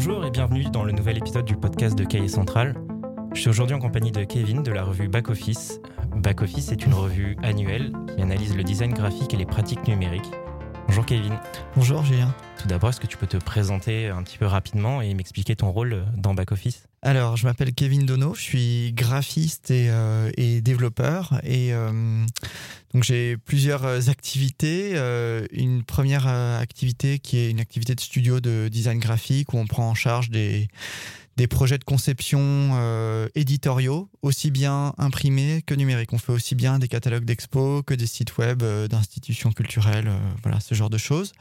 Bonjour et bienvenue dans le nouvel épisode du podcast de Cahier Central. Je suis aujourd'hui en compagnie de Kevin de la revue Back Office. Back Office est une revue annuelle qui analyse le design graphique et les pratiques numériques. Bonjour Kevin. Bonjour Julien. Tout d'abord, est-ce que tu peux te présenter un petit peu rapidement et m'expliquer ton rôle dans Back Office? Alors, je m'appelle Kevin Dono, je suis graphiste et, euh, et développeur et euh, donc j'ai plusieurs activités. Euh, une première activité qui est une activité de studio de design graphique où on prend en charge des des projets de conception euh, éditoriaux, aussi bien imprimés que numériques. On fait aussi bien des catalogues d'expos que des sites web euh, d'institutions culturelles, euh, voilà, ce genre de choses.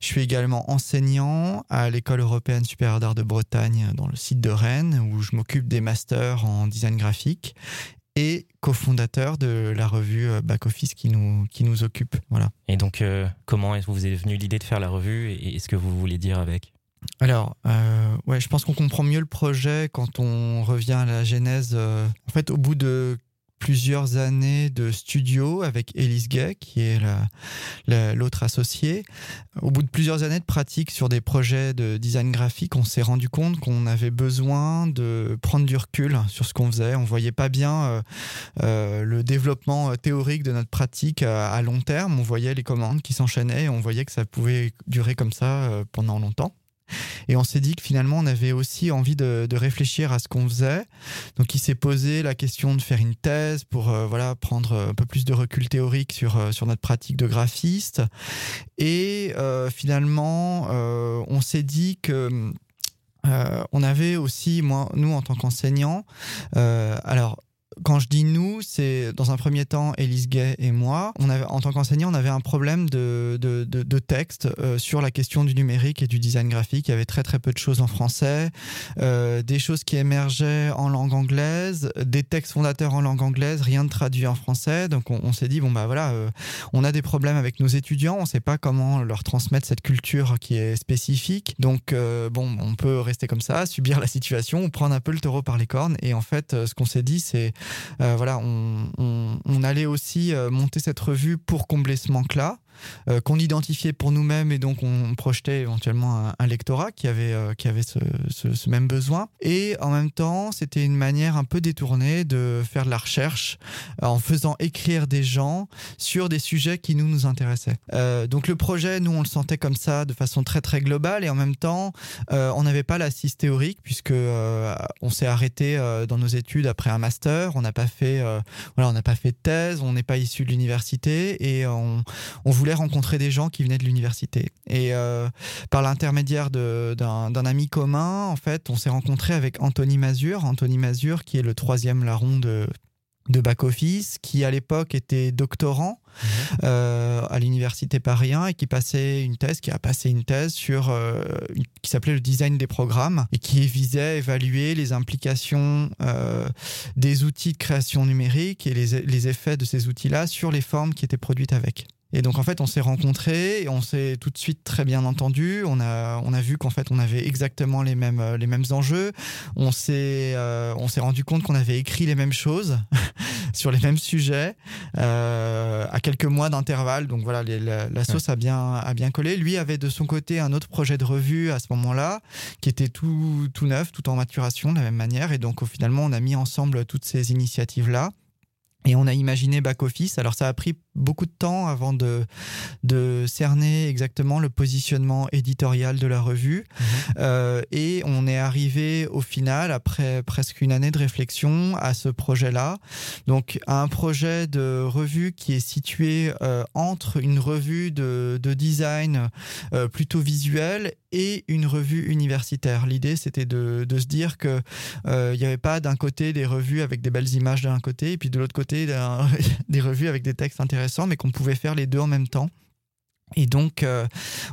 Je suis également enseignant à l'École européenne supérieure d'art de Bretagne dans le site de Rennes, où je m'occupe des masters en design graphique et cofondateur de la revue Back Office qui nous, qui nous occupe. Voilà. Et donc, comment vous est venue l'idée de faire la revue et ce que vous voulez dire avec? Alors, euh, ouais, je pense qu'on comprend mieux le projet quand on revient à la genèse. Euh, en fait, au bout de plusieurs années de studio avec Elise Gay, qui est l'autre associée. Au bout de plusieurs années de pratique sur des projets de design graphique, on s'est rendu compte qu'on avait besoin de prendre du recul sur ce qu'on faisait. On voyait pas bien euh, le développement théorique de notre pratique à, long terme. On voyait les commandes qui s'enchaînaient et on voyait que ça pouvait durer comme ça pendant longtemps. Et on s'est dit que finalement, on avait aussi envie de, réfléchir à ce qu'on faisait. Donc, il s'est posé la question de faire une thèse pour euh, voilà prendre un peu plus de recul théorique sur, euh, sur notre pratique de graphiste. Et euh, finalement, on s'est dit que on avait aussi, moi, nous en tant qu'enseignants, alors quand je dis nous, c'est dans un premier temps Elise Gay et moi. On avait, en tant qu'enseignant, on avait un problème de, de, de, texte euh, sur la question du numérique et du design graphique. Il y avait très très peu de choses en français, euh, des choses qui émergeaient en langue anglaise, des textes fondateurs en langue anglaise, rien de traduit en français. Donc on, s'est dit bon bah voilà, euh, on a des problèmes avec nos étudiants, on ne sait pas comment leur transmettre cette culture qui est spécifique. Donc bon, on peut rester comme ça, subir la situation, ou prendre un peu le taureau par les cornes. Et en fait, ce qu'on s'est dit, c'est euh, voilà, on, allait aussi euh, monter cette revue pour combler ce manque-là. Euh, qu'on identifiait pour nous-mêmes et donc on projetait éventuellement un, lectorat qui avait, euh, qui avait ce, même besoin. Et en même temps, c'était une manière un peu détournée de faire de la recherche euh, en faisant écrire des gens sur des sujets qui nous, nous intéressaient. donc le projet, nous, on le sentait comme ça de façon très très globale et en même temps, on n'avait pas l'assise théorique puisque on s'est arrêté dans nos études après un master, on n'a pas fait, voilà, pas fait de thèse, on n'est pas issu de l'université et on, on voulait voulait rencontrer des gens qui venaient de l'université. Et euh, par l'intermédiaire d'un ami commun, en fait, on s'est rencontré avec Anthony Mazur. Anthony Mazur, qui est le troisième larron de, de back-office, qui à l'époque était doctorant mhm. euh, à l'université Paris 1 et qui passait une thèse, qui a passé une thèse sur euh, qui s'appelait le design des programmes et qui visait à évaluer les implications des outils de création numérique et les, les effets de ces outils-là sur les formes qui étaient produites avec. Et donc en fait, on s'est rencontrés et on s'est tout de suite très bien entendu. On a on a vu qu'en fait on avait exactement les mêmes euh, les mêmes enjeux. On s'est euh, on s'est rendu compte qu'on avait écrit les mêmes choses sur les mêmes sujets euh, à quelques mois d'intervalle. Donc voilà, la, sauce a bien a bien collé. Lui avait de son côté un autre projet de revue à ce moment-là qui était tout tout neuf, tout en maturation de la même manière. Et donc finalement, on a mis ensemble toutes ces initiatives là. Et on a imaginé back office. Alors ça a pris beaucoup de temps avant de, de cerner exactement le positionnement éditorial de la revue. Mhm. Euh, et on est arrivé au final, après presque une année de réflexion, à ce projet-là. Donc à un projet de revue qui est situé euh, entre une revue de, de design euh, plutôt visuel et une revue universitaire. L'idée, c'était de, de, se dire que il n'y avait pas d'un côté des revues avec des belles images d'un côté, et puis de l'autre côté des revues avec des textes intéressants mais qu'on pouvait faire les deux en même temps. Et donc, euh,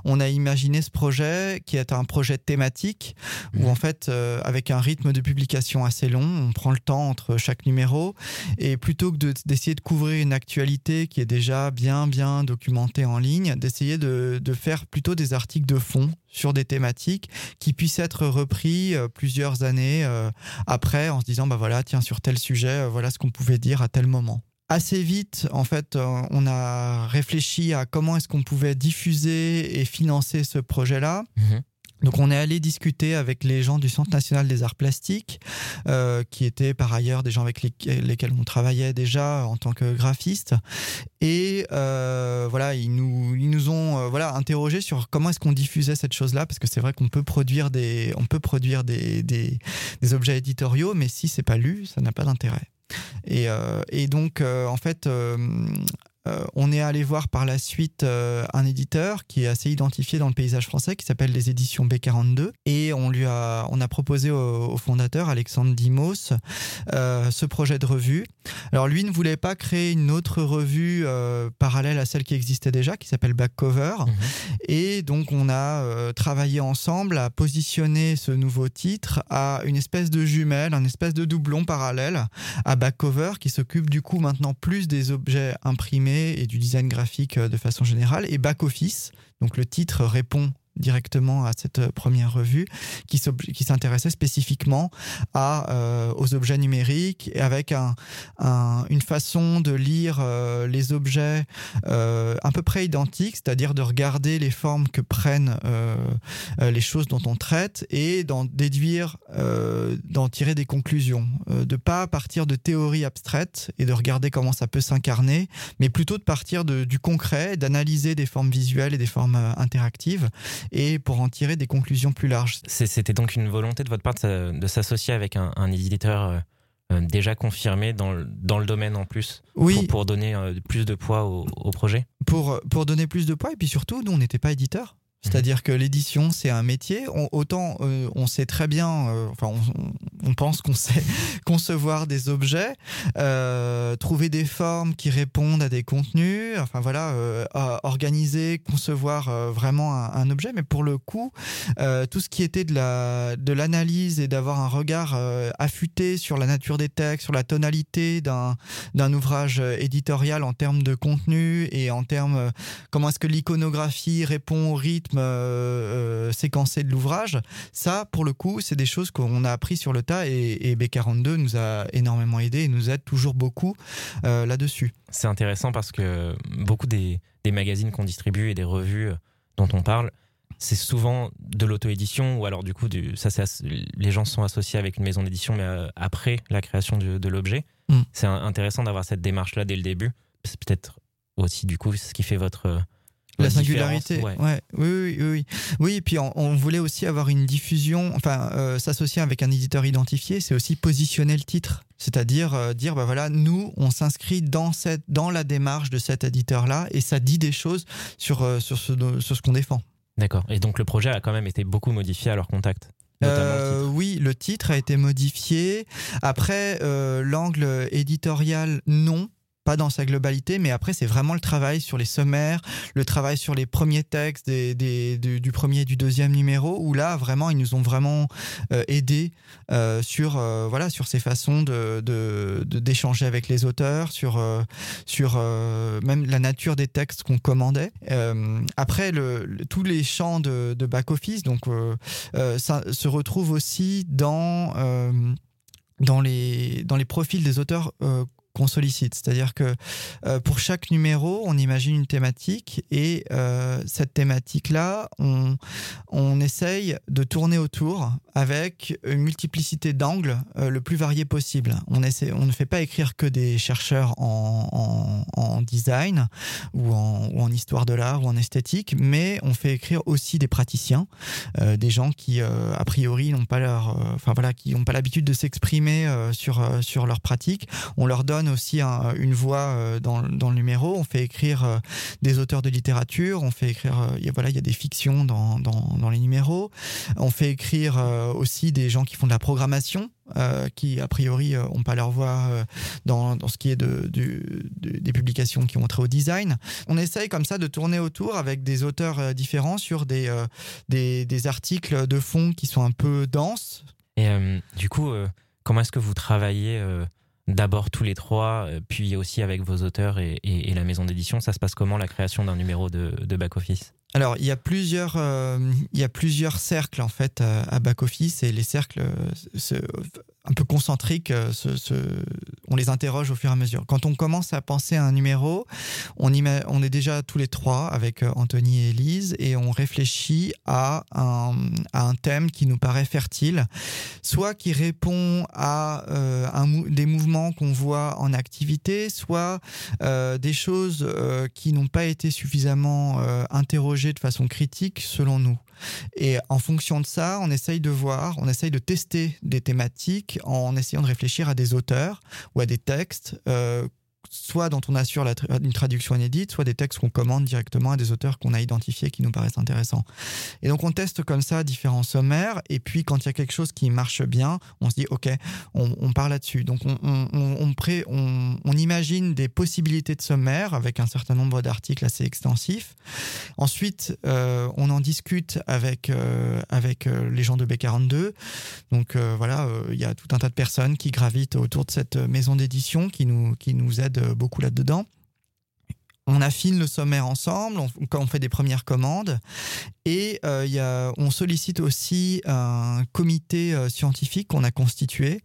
on a imaginé ce projet qui est un projet thématique où, en fait, euh, avec un rythme de publication assez long, on prend le temps entre chaque numéro. Et plutôt que d'essayer de, couvrir une actualité qui est déjà bien, bien documentée en ligne, d'essayer de, de, faire plutôt des articles de fond sur des thématiques qui puissent être repris euh, plusieurs années après en se disant, bah voilà, tiens, sur tel sujet, voilà ce qu'on pouvait dire à tel moment assez vite, en fait, euh, on a réfléchi à comment est-ce qu'on pouvait diffuser et financer ce projet-là. Mhm. Donc on est allé discuter avec les gens du Centre national des arts plastiques, euh, qui étaient par ailleurs des gens avec lesquels on travaillait déjà en tant que graphiste. Et euh, voilà, ils nous, ils nous ont euh, voilà interrogé sur comment est-ce qu'on diffusait cette chose-là, parce que c'est vrai qu'on peut produire des, on peut produire des, des, des objets éditoriaux, mais si c'est pas lu, ça n'a pas d'intérêt. Et, euh, et, donc, euh, en fait, euh, on est allé voir par la suite euh, un éditeur qui est assez identifié dans le paysage français, qui s'appelle les éditions B42, et on lui a, on a proposé au, fondateur Alexandre Dimos euh, ce projet de revue. Alors lui ne voulait pas créer une autre revue parallèle à celle qui existait déjà, qui s'appelle Back Cover, mhm. et donc on a travaillé ensemble à positionner ce nouveau titre à une espèce de jumelle, un espèce de doublon parallèle à Back Cover, qui s'occupe du coup maintenant plus des objets imprimés et du design graphique euh, de façon générale, et Back Office. Donc le titre répond directement à cette euh, première revue qui s'intéressait spécifiquement à, euh, aux objets numériques avec un, une façon de lire euh, les objets euh, à peu près identique, c'est-à-dire de regarder les formes que prennent euh, les choses dont on traite et d'en déduire, d'en tirer des conclusions, de pas partir de théories abstraites et de regarder comment ça peut s'incarner, mais plutôt de partir de, du concret, d'analyser des formes visuelles et des formes interactives et pour en tirer des conclusions plus larges. C'était donc une volonté de votre part de s'associer avec un, éditeur euh, euh, déjà confirmé dans le, dans le domaine en plus oui. pour, donner euh, plus de poids au, au, projet? Pour, pour donner plus de poids et puis surtout, nous, on n'était pas éditeur. C'est-à-dire que l'édition, c'est un métier. autant euh, on sait très bien, euh, enfin, on, pense qu'on sait concevoir des objets, euh, trouver des formes qui répondent à des contenus, enfin voilà, organiser, concevoir vraiment un, objet. Mais pour le coup, tout ce qui était de la de l'analyse et d'avoir un regard affûté sur la nature des textes, sur la tonalité d'un d'un ouvrage éditorial en termes de contenu et en termes comment est-ce que l'iconographie répond au rythme euh, euh, séquencé de l'ouvrage. Ça, pour le coup, c'est des choses qu'on a appris sur le tas et, B42 nous a énormément aidé et nous aide toujours beaucoup euh, là-dessus. C'est intéressant parce que beaucoup des, magazines qu'on distribue et des revues dont on parle, c'est souvent de l'auto-édition ou alors du coup, du, ça, les gens sont associés avec une maison d'édition, mais après la création de, l'objet. Mm. C'est intéressant d'avoir cette démarche-là dès le début. C'est peut-être aussi du coup ce qui fait votre la singularité. Ouais. Oui, oui, oui, oui. et puis on, voulait aussi avoir une diffusion, enfin, euh, s'associer avec un éditeur identifié, c'est aussi positionner le titre. C'est-à-dire euh, dire, bah voilà, nous, on s'inscrit dans, cette, dans la démarche de cet éditeur-là et ça dit des choses sur, euh, sur ce, sur ce qu'on défend. D'accord. Et donc le projet a quand même été beaucoup modifié à leur contact euh, oui, le titre a été modifié. Après, l'angle éditorial, non pas dans sa globalité, mais après c'est vraiment le travail sur les sommaires, le travail sur les premiers textes des, du, premier et du deuxième numéro, où là vraiment ils nous ont vraiment euh, aidés euh, sur euh, voilà sur ces façons de d'échanger avec les auteurs, sur sur même la nature des textes qu'on commandait. après le, tous les champs de, de back office, donc ça se retrouve aussi dans dans les, dans les profils des auteurs euh, qu'on sollicite. C'est-à-dire que euh, pour chaque numéro, on imagine une thématique et euh, cette thématique-là, on, on essaye de tourner autour avec une multiplicité d'angles euh, le plus varié possible. On, essaie, on ne fait pas écrire que des chercheurs en, en, design ou en, ou en, histoire de l'art ou en esthétique, mais on fait écrire aussi des praticiens, des gens qui a priori n'ont pas leur, enfin voilà, l'habitude de s'exprimer sur sur leur pratique. On leur donne aussi une voix euh, dans, dans, le numéro. On fait écrire euh, des auteurs de littérature. On fait écrire, euh, voilà, il y a des fictions dans, dans, dans, les numéros. On fait écrire aussi des gens qui font de la programmation. qui a priori ont pas leur voix dans, dans, ce qui est de, des publications qui ont trait au design. On essaye comme ça de tourner autour avec des auteurs différents sur des, des, des, articles de fond qui sont un peu denses. Et du coup, comment est-ce que vous travaillez d'abord tous les trois, euh, puis aussi avec vos auteurs et, la maison d'édition. Ça se passe comment la création d'un numéro de, back office? Alors, il y a plusieurs, euh, il y a plusieurs cercles en fait à back office et les cercles se, un peu concentriques, on les interroge au fur et à mesure. Quand on commence à penser à un numéro, on, est déjà tous les trois avec Anthony et Elise et on réfléchit à un, thème qui nous paraît fertile, soit qui répond à un, des mouvements qu'on voit en activité, soit des choses qui n'ont pas été suffisamment interrogées de façon critique selon nous. Et en fonction de ça, on essaye de voir, on essaye de tester des thématiques en essayant de réfléchir à des auteurs ou à des textes euh, soit dont on assure une traduction inédite, soit des textes qu'on commande directement à des auteurs qu'on a identifiés qui nous paraissent intéressants. Et donc on teste comme ça différents sommaires, et puis quand il y a quelque chose qui marche bien, on se dit ok, on, on part là-dessus. Donc on, on, on, imagine des possibilités de sommaire avec un certain nombre d'articles assez extensifs. Ensuite, euh, on en discute avec, euh, avec euh, les gens de B42. Donc voilà, il y a tout un tas de personnes qui gravitent autour de cette maison d'édition qui nous, qui nous aident euh, beaucoup là-dedans. On affine le sommaire ensemble, on, on fait des premières commandes et euh, on sollicite aussi un comité euh, scientifique qu'on a constitué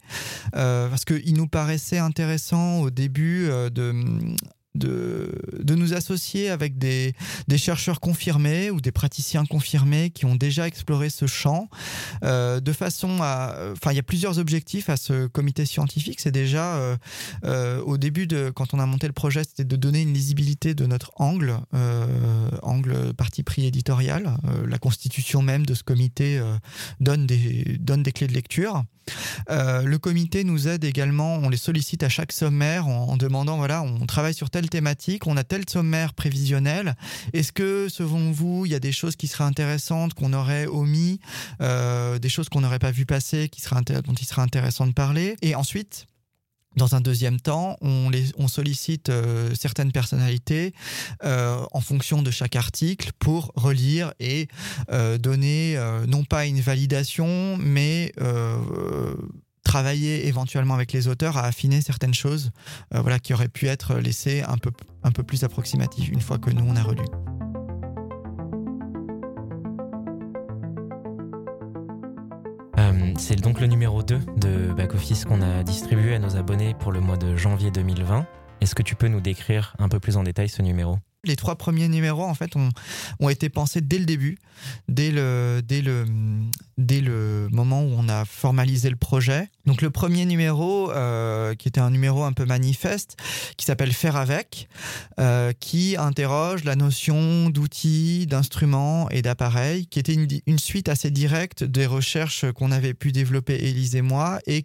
parce qu'il nous paraissait intéressant au début de de, nous associer avec des, des, chercheurs confirmés ou des praticiens confirmés qui ont déjà exploré ce champ, euh, de façon à... Enfin, il y a plusieurs objectifs à ce comité scientifique. C'est déjà, euh, euh, au début, de, quand on a monté le projet, c'était de donner une lisibilité de notre angle, angle parti pris éditorial. la constitution même de ce comité donne, des, donne des clés de lecture. Le comité nous aide également, on les sollicite à chaque sommaire en, demandant, voilà, on travaille sur tel thématique, on a tel sommaire prévisionnel. Est-ce que, selon vous, il y a des choses qui seraient intéressantes, qu'on aurait omis, euh, des choses qu'on n'aurait pas vu passer, qui seraient dont il serait intéressant de parler? Et ensuite, dans un deuxième temps, on, sollicite euh, certaines personnalités euh, en fonction de chaque article pour relire et donner non pas une validation, mais travailler éventuellement avec les auteurs à affiner certaines choses euh, voilà, qui auraient pu être laissées un peu, un peu plus approximatives une fois que nous, on a relu. C'est donc le numéro 2 de Back Office qu'on a distribué à nos abonnés pour le mois de janvier 2020. Est-ce que tu peux nous décrire un peu plus en détail ce numéro? Les trois premiers numéros en fait ont, ont été pensés dès le début, dès le, dès, le, dès le moment où on a formalisé le projet. Donc le premier numéro, euh, qui était un numéro un peu manifeste, qui s'appelle Faire avec, euh, qui interroge la notion d'outils, d'instruments et d'appareils, qui était une, une, suite assez directe des recherches qu'on avait pu développer Élise et moi et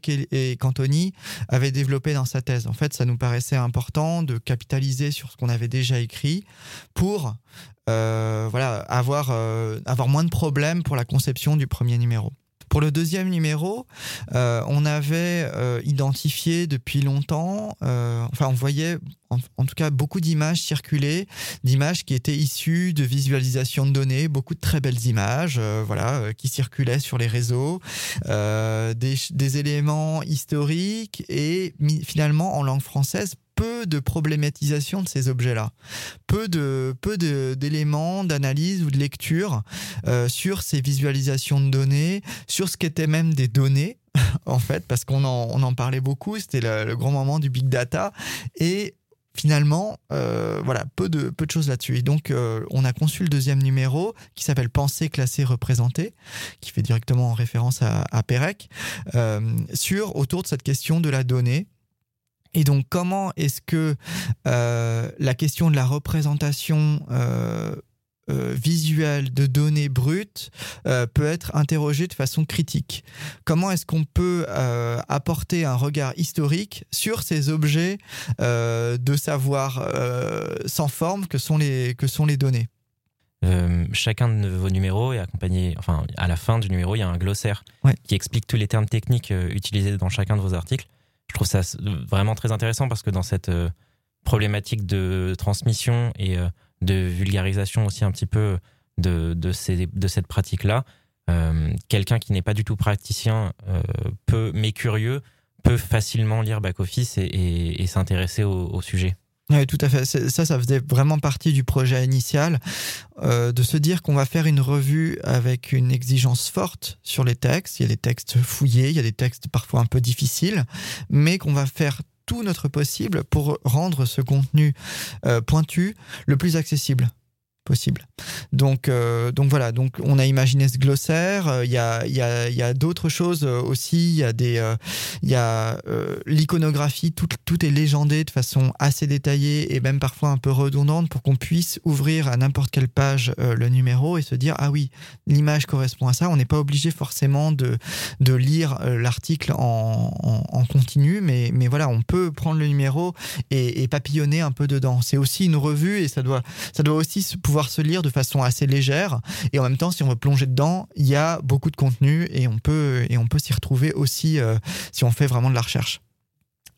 qu'Anthony avait développé dans sa thèse. En fait, ça nous paraissait important de capitaliser sur ce qu'on avait déjà écrit pour euh, voilà, avoir, euh, avoir moins de problèmes pour la conception du premier numéro. Pour le deuxième numéro, euh, on avait identifié depuis longtemps, enfin on voyait en, tout cas beaucoup d'images circuler, d'images qui étaient issues de visualisation de données, beaucoup de très belles images, voilà, qui circulaient sur les réseaux, des, éléments historiques et finalement en langue française peu de problématisation de ces objets-là, peu de peu d'éléments d'analyse ou de lecture euh, sur ces visualisations de données, sur ce qu'étaient même des données en fait, parce qu'on en, on en parlait beaucoup, c'était le, grand moment du big data et finalement, euh, voilà, peu de, peu de choses là-dessus. Et donc, euh, on a conçu le deuxième numéro qui s'appelle Penser, classer, représenter, qui fait directement en référence à, à Pérec, sur autour de cette question de la donnée et donc, comment est-ce que euh, la question de la représentation euh, euh, visuelle de données brutes peut être interrogée de façon critique? Comment est-ce qu'on peut apporter un regard historique sur ces objets de savoir sans forme que sont les, que sont les données? Chacun de vos numéros est accompagné, enfin, à la fin du numéro, il y a un glossaire qui explique tous les termes techniques utilisés dans chacun de vos articles je trouve ça vraiment très intéressant parce que dans cette euh, problématique de transmission et euh, de vulgarisation aussi un petit peu de, cette pratique-là, euh, quelqu'un qui n'est pas du tout praticien peut, mais curieux, peut facilement lire back office et, et, s'intéresser au, sujet. Oui, tout à fait. Ça, ça faisait vraiment partie du projet initial, euh, de se dire qu'on va faire une revue avec une exigence forte sur les textes. Il y a des textes fouillés, il y a des textes parfois un peu difficiles, mais qu'on va faire tout notre possible pour rendre ce contenu euh, pointu le plus accessible possible. Donc, euh, donc voilà, donc on a imaginé ce glossaire. Euh, il y a, y a, y a d'autres choses euh, aussi. Il y a a l'iconographie. Tout, tout est légendé de façon assez détaillée et même parfois un peu redondante pour qu'on puisse ouvrir à n'importe quelle page le numéro et se dire ah oui, l'image correspond à ça. On n'est pas obligé forcément de, de lire l'article en, en, continu, mais, mais voilà, on peut prendre le numéro et, et papillonner un peu dedans. C'est aussi une revue et ça doit, ça doit aussi se pouvoir pouvoir se lire de façon assez légère. Et en même temps, si on veut plonger dedans, il y a beaucoup de contenu et on peut, et on peut s'y retrouver aussi euh, si on fait vraiment de la recherche.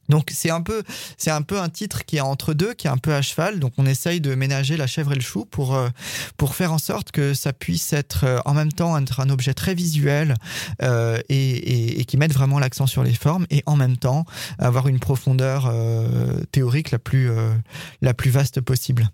Donc c'est un peu c'est un peu un titre qui est entre deux, qui est un peu à cheval. Donc on essaye de ménager la chèvre et le chou pour euh, pour faire en sorte que ça puisse être euh, en même temps être un objet très visuel et, et, et, qui mette vraiment l'accent sur les formes et en même temps avoir une profondeur théorique la plus la plus vaste possible.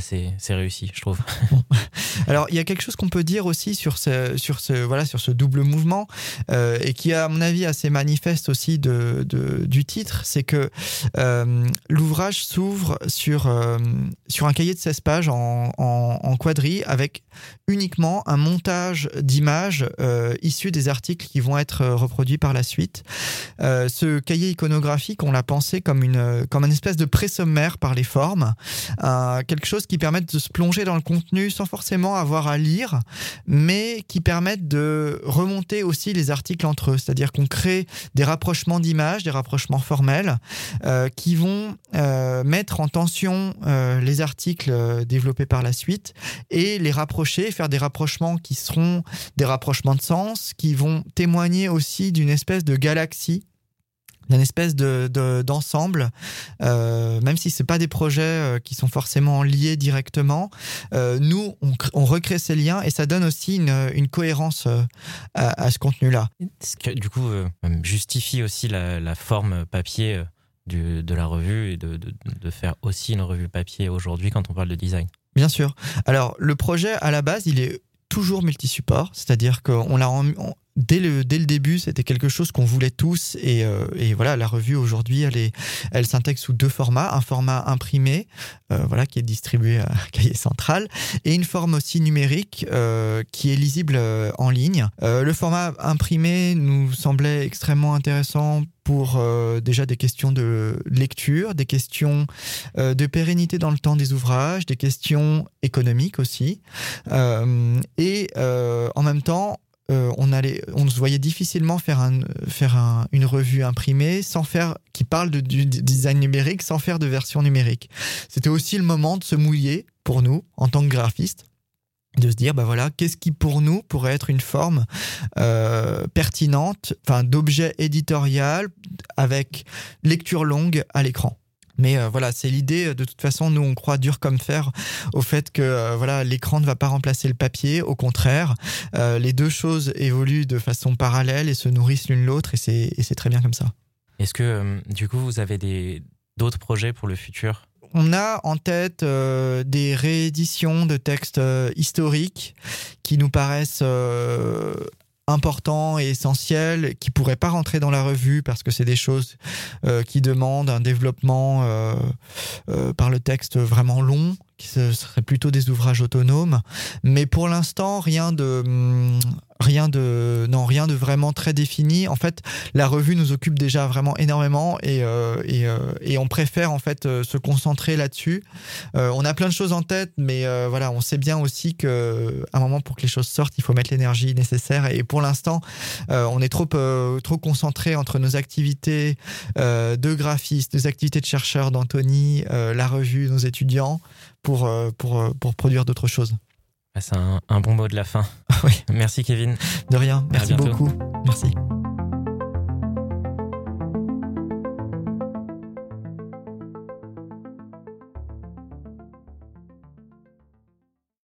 C'est réussi, je trouve. Alors, il y a quelque chose qu'on peut dire aussi sur ce, sur ce, voilà, sur ce double mouvement, euh, et qui à mon avis, assez manifeste aussi de, du titre, c'est que euh, l'ouvrage s'ouvre sur, euh, sur un cahier de 16 pages en, en, en quadri, avec uniquement un montage d'images issues des articles qui vont être reproduits par la suite. Ce cahier iconographique, on l'a pensé comme une, comme espèce de pré-sommaire par les formes, quelque chose qui permettent de se plonger dans le contenu sans forcément avoir à lire, mais qui permettent de remonter aussi les articles entre eux. C'est-à-dire qu'on crée des rapprochements d'images, des rapprochements formels, euh, qui vont euh, mettre en tension euh, les articles développés par la suite et les rapprocher, faire des rapprochements qui seront des rapprochements de sens, qui vont témoigner aussi d'une espèce de galaxie d'une espèce de d'ensemble, euh, même si c'est pas des projets euh, qui sont forcément liés directement. Euh, nous, on, on, recrée ces liens et ça donne aussi une, une cohérence euh, à, à, ce contenu-là. Ce que du coup justifie aussi la, la forme papier du, de la revue et de, de, de faire aussi une revue papier aujourd'hui quand on parle de design. Bien sûr. Alors le projet à la base, il est toujours multi-support, c'est-à-dire qu'on l'a dès le, dès le début, c'était quelque chose qu'on voulait tous. Et, euh, et, voilà, la revue aujourd'hui, elle, est, elle s'intègre sous deux formats. Un format imprimé, euh, voilà, qui est distribué à Cahier Central, et une forme aussi numérique euh, qui est lisible euh, en ligne. Euh, le format imprimé nous semblait extrêmement intéressant pour euh, déjà des questions de lecture, des questions euh, de pérennité dans le temps des ouvrages, des questions économiques aussi. Euh, et en même temps, euh, on allait, on se voyait difficilement faire un, faire un, une revue imprimée sans faire, qui parle de, du design numérique sans faire de version numérique. C'était aussi le moment de se mouiller pour nous en tant que graphiste de se dire bah voilà qu'est-ce qui pour nous pourrait être une forme euh, pertinente enfin d'objet éditorial avec lecture longue à l'écran mais euh, voilà, c'est l'idée. De toute façon, nous, on croit dur comme fer au fait que euh, voilà, l'écran ne va pas remplacer le papier. Au contraire, euh, les deux choses évoluent de façon parallèle et se nourrissent l'une l'autre, et c'est très bien comme ça. Est-ce que, euh, du coup, vous avez d'autres projets pour le futur? On a en tête euh, des rééditions de textes euh, historiques qui nous paraissent euh, importants et essentiels qui pourraient pas rentrer dans la revue parce que c'est des choses euh, qui demandent un développement euh, euh, par le texte vraiment long qui serait plutôt des ouvrages autonomes. Mais pour l'instant rien de hum, rien de non rien de vraiment très défini. En fait la revue nous occupe déjà vraiment énormément et euh, euh, et, on préfère en fait euh, se concentrer là-dessus. On a plein de choses en tête mais voilà on sait bien aussi que à un moment pour que les choses sortent il faut mettre l'énergie nécessaire. Et pour l'instant on est trop trop concentré entre nos activités de graphiste nos activités de chercheurs d'Anthony la revue nos étudiants pour pour pour produire d'autres choses ah, C'est un, un, bon mot de la fin. oui. Merci Kevin. De rien. Merci beaucoup. Merci.